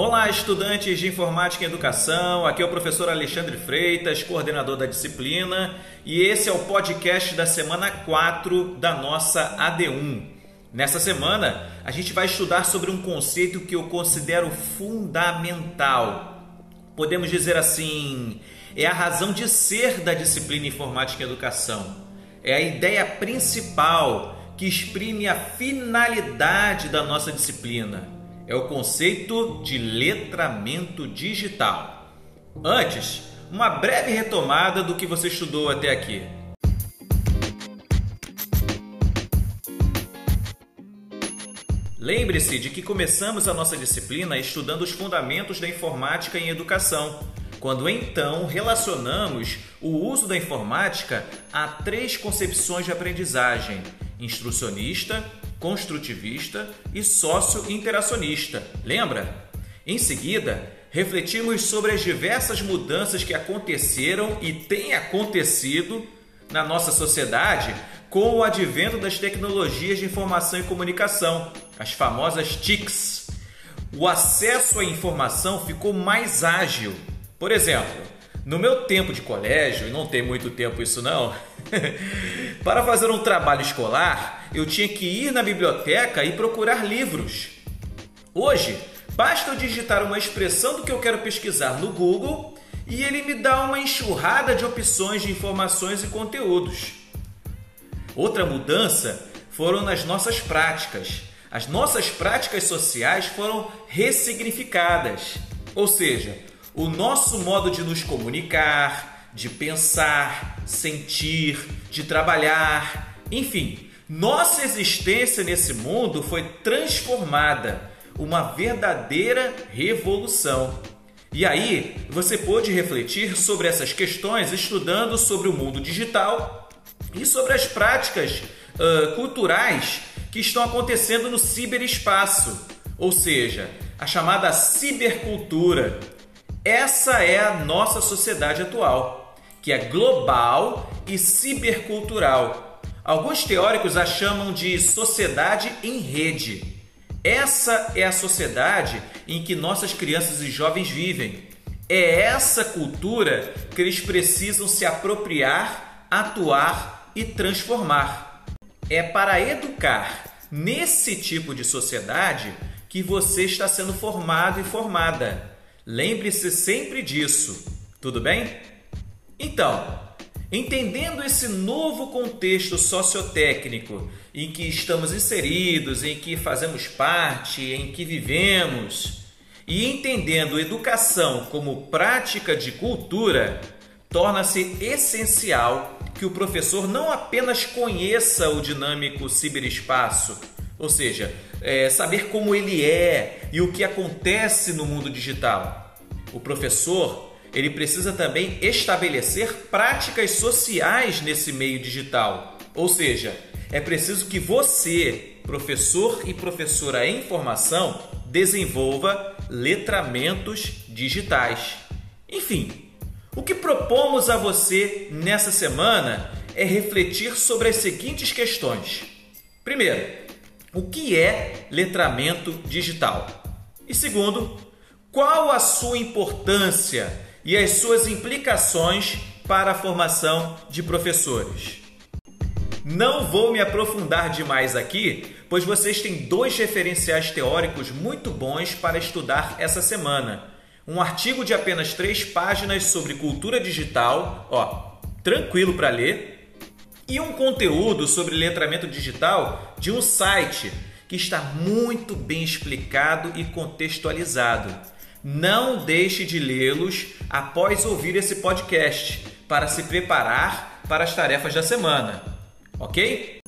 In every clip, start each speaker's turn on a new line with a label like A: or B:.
A: Olá, estudantes de Informática e Educação. Aqui é o professor Alexandre Freitas, coordenador da disciplina, e esse é o podcast da semana 4 da nossa AD1. Nessa semana, a gente vai estudar sobre um conceito que eu considero fundamental. Podemos dizer assim, é a razão de ser da disciplina Informática e Educação. É a ideia principal que exprime a finalidade da nossa disciplina é o conceito de letramento digital. Antes, uma breve retomada do que você estudou até aqui. Lembre-se de que começamos a nossa disciplina estudando os fundamentos da informática em educação, quando então relacionamos o uso da informática a três concepções de aprendizagem: instrucionista, construtivista e sócio-interacionista. Lembra? Em seguida, refletimos sobre as diversas mudanças que aconteceram e têm acontecido na nossa sociedade com o advento das tecnologias de informação e comunicação, as famosas TICs. O acesso à informação ficou mais ágil. Por exemplo, no meu tempo de colégio, e não tem muito tempo isso não, para fazer um trabalho escolar, eu tinha que ir na biblioteca e procurar livros. Hoje, basta eu digitar uma expressão do que eu quero pesquisar no Google e ele me dá uma enxurrada de opções de informações e conteúdos. Outra mudança foram nas nossas práticas. As nossas práticas sociais foram ressignificadas, ou seja, o nosso modo de nos comunicar, de pensar, sentir, de trabalhar, enfim, nossa existência nesse mundo foi transformada, uma verdadeira revolução. E aí, você pôde refletir sobre essas questões estudando sobre o mundo digital e sobre as práticas uh, culturais que estão acontecendo no ciberespaço, ou seja, a chamada cibercultura essa é a nossa sociedade atual, que é global e cibercultural. Alguns teóricos a chamam de sociedade em rede. Essa é a sociedade em que nossas crianças e jovens vivem. É essa cultura que eles precisam se apropriar, atuar e transformar. É para educar nesse tipo de sociedade que você está sendo formado e formada. Lembre-se sempre disso, tudo bem? Então, entendendo esse novo contexto sociotécnico em que estamos inseridos, em que fazemos parte, em que vivemos, e entendendo educação como prática de cultura, torna-se essencial que o professor não apenas conheça o dinâmico ciberespaço, ou seja, é, saber como ele é e o que acontece no mundo digital. O professor ele precisa também estabelecer práticas sociais nesse meio digital, ou seja, é preciso que você, professor e professora em formação, desenvolva letramentos digitais. Enfim, o que propomos a você nessa semana é refletir sobre as seguintes questões. Primeiro, o que é letramento digital? E segundo, qual a sua importância e as suas implicações para a formação de professores? Não vou me aprofundar demais aqui, pois vocês têm dois referenciais teóricos muito bons para estudar essa semana. Um artigo de apenas três páginas sobre cultura digital, ó, tranquilo para ler, e um conteúdo sobre letramento digital de um site que está muito bem explicado e contextualizado. Não deixe de lê-los após ouvir esse podcast para se preparar para as tarefas da semana, ok?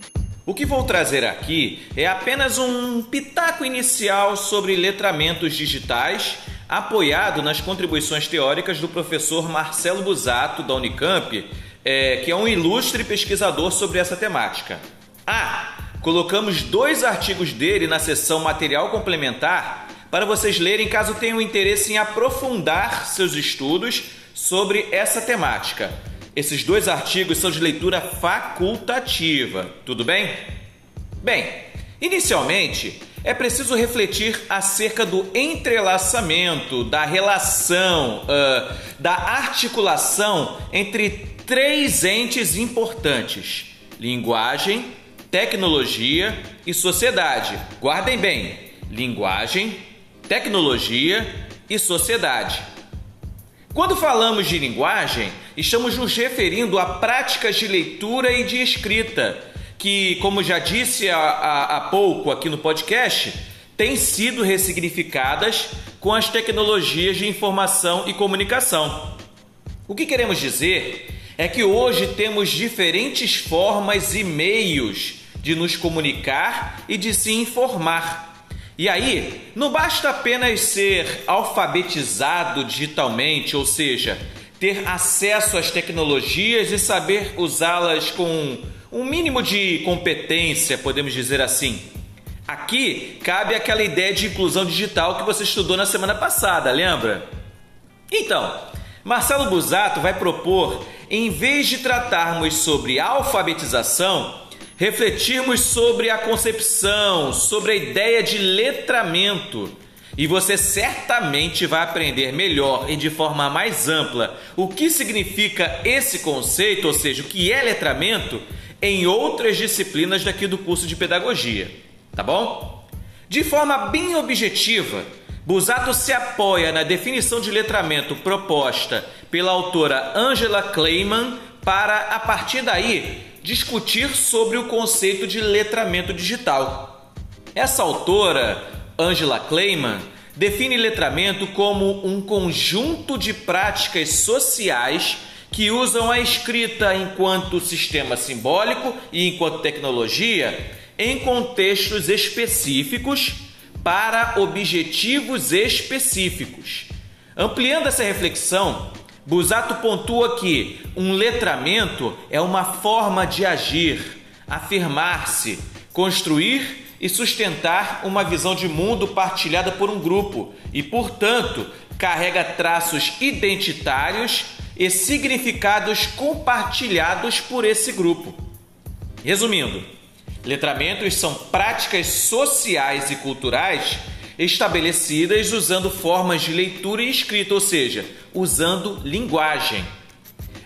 A: O que vou trazer aqui é apenas um pitaco inicial sobre letramentos digitais, apoiado nas contribuições teóricas do professor Marcelo Busato, da Unicamp, é, que é um ilustre pesquisador sobre essa temática. Ah, colocamos dois artigos dele na seção material complementar para vocês lerem caso tenham interesse em aprofundar seus estudos sobre essa temática. Esses dois artigos são de leitura facultativa, tudo bem? Bem, inicialmente é preciso refletir acerca do entrelaçamento, da relação, uh, da articulação entre três entes importantes: linguagem, tecnologia e sociedade. Guardem bem: linguagem, tecnologia e sociedade. Quando falamos de linguagem, estamos nos referindo a práticas de leitura e de escrita, que, como já disse há, pouco aqui no podcast, têm sido ressignificadas com as tecnologias de informação e comunicação. O que queremos dizer é que hoje temos diferentes formas e meios de nos comunicar e de se informar. E aí, não basta apenas ser alfabetizado digitalmente, ou seja, ter acesso às tecnologias e saber usá-las com um mínimo de competência, podemos dizer assim. Aqui cabe aquela ideia de inclusão digital que você estudou na semana passada, lembra? Então, Marcelo Busato vai propor, em vez de tratarmos sobre alfabetização, refletirmos sobre a concepção, sobre a ideia de letramento. E você certamente vai aprender melhor e de forma mais ampla o que significa esse conceito, ou seja, o que é letramento, em outras disciplinas daqui do curso de pedagogia. Tá bom? De forma bem objetiva, Busato se apoia na definição de letramento proposta pela autora Angela Clayman para, a partir daí, discutir sobre o conceito de letramento digital. Essa autora, Angela Clayman, define letramento como um conjunto de práticas sociais que usam a escrita enquanto sistema simbólico e enquanto tecnologia em contextos específicos para objetivos específicos. Ampliando essa reflexão, Busato pontua que um letramento é uma forma de agir, afirmar-se, construir e sustentar uma visão de mundo partilhada por um grupo e, portanto, carrega traços identitários e significados compartilhados por esse grupo. Resumindo, letramentos são práticas sociais e culturais estabelecidas usando formas de leitura e escrita, ou seja, usando linguagem.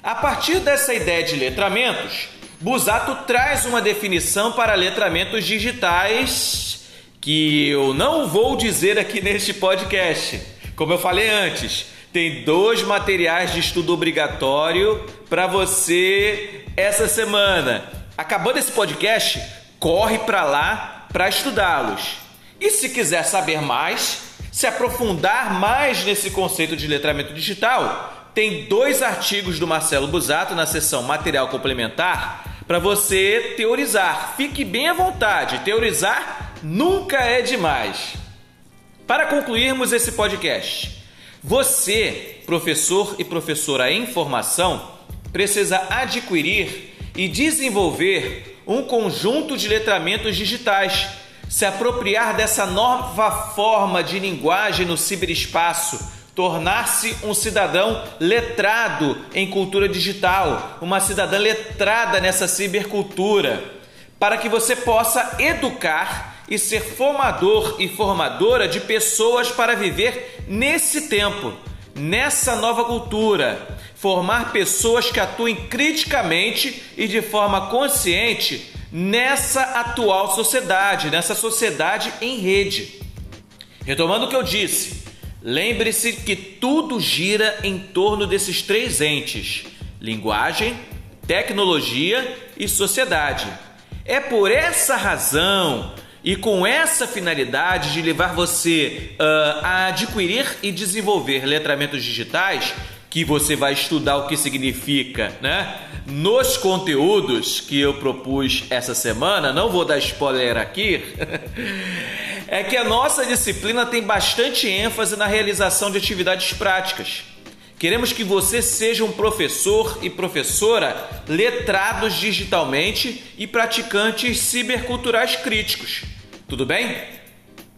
A: A partir dessa ideia de letramentos, Busato traz uma definição para letramentos digitais que eu não vou dizer aqui neste podcast. Como eu falei antes, tem dois materiais de estudo obrigatório para você essa semana. Acabando esse podcast, corre para lá para estudá-los. E se quiser saber mais, se aprofundar mais nesse conceito de letramento digital, tem dois artigos do Marcelo Busato na seção Material Complementar para você teorizar. Fique bem à vontade, teorizar nunca é demais. Para concluirmos esse podcast, você, professor e professora em formação, precisa adquirir e desenvolver um conjunto de letramentos digitais se apropriar dessa nova forma de linguagem no ciberespaço, tornar-se um cidadão letrado em cultura digital, uma cidadã letrada nessa cibercultura, para que você possa educar e ser formador e formadora de pessoas para viver nesse tempo, nessa nova cultura, formar pessoas que atuem criticamente e de forma consciente nessa atual sociedade, nessa sociedade em rede. Retomando o que eu disse, lembre-se que tudo gira em torno desses três entes: linguagem, tecnologia e sociedade. É por essa razão e com essa finalidade de levar você uh, a adquirir e desenvolver letramentos digitais que você vai estudar o que significa, né? Nos conteúdos que eu propus essa semana, não vou dar spoiler aqui, é que a nossa disciplina tem bastante ênfase na realização de atividades práticas. Queremos que você seja um professor e professora letrados digitalmente e praticantes ciberculturais críticos. Tudo bem?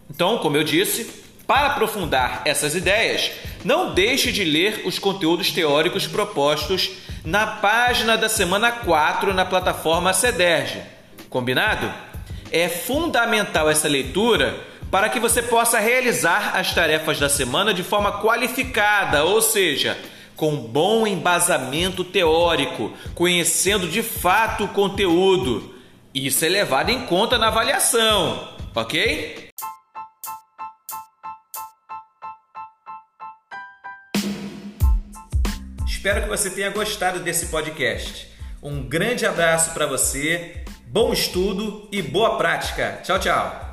A: Então, como eu disse, para aprofundar essas ideias, não deixe de ler os conteúdos teóricos propostos na página da semana 4 na plataforma CEDERJ. Combinado? É fundamental essa leitura para que você possa realizar as tarefas da semana de forma qualificada, ou seja, com bom embasamento teórico, conhecendo de fato o conteúdo. Isso é levado em conta na avaliação, ok? Espero que você tenha gostado desse podcast. Um grande abraço para você, bom estudo e boa prática. Tchau, tchau.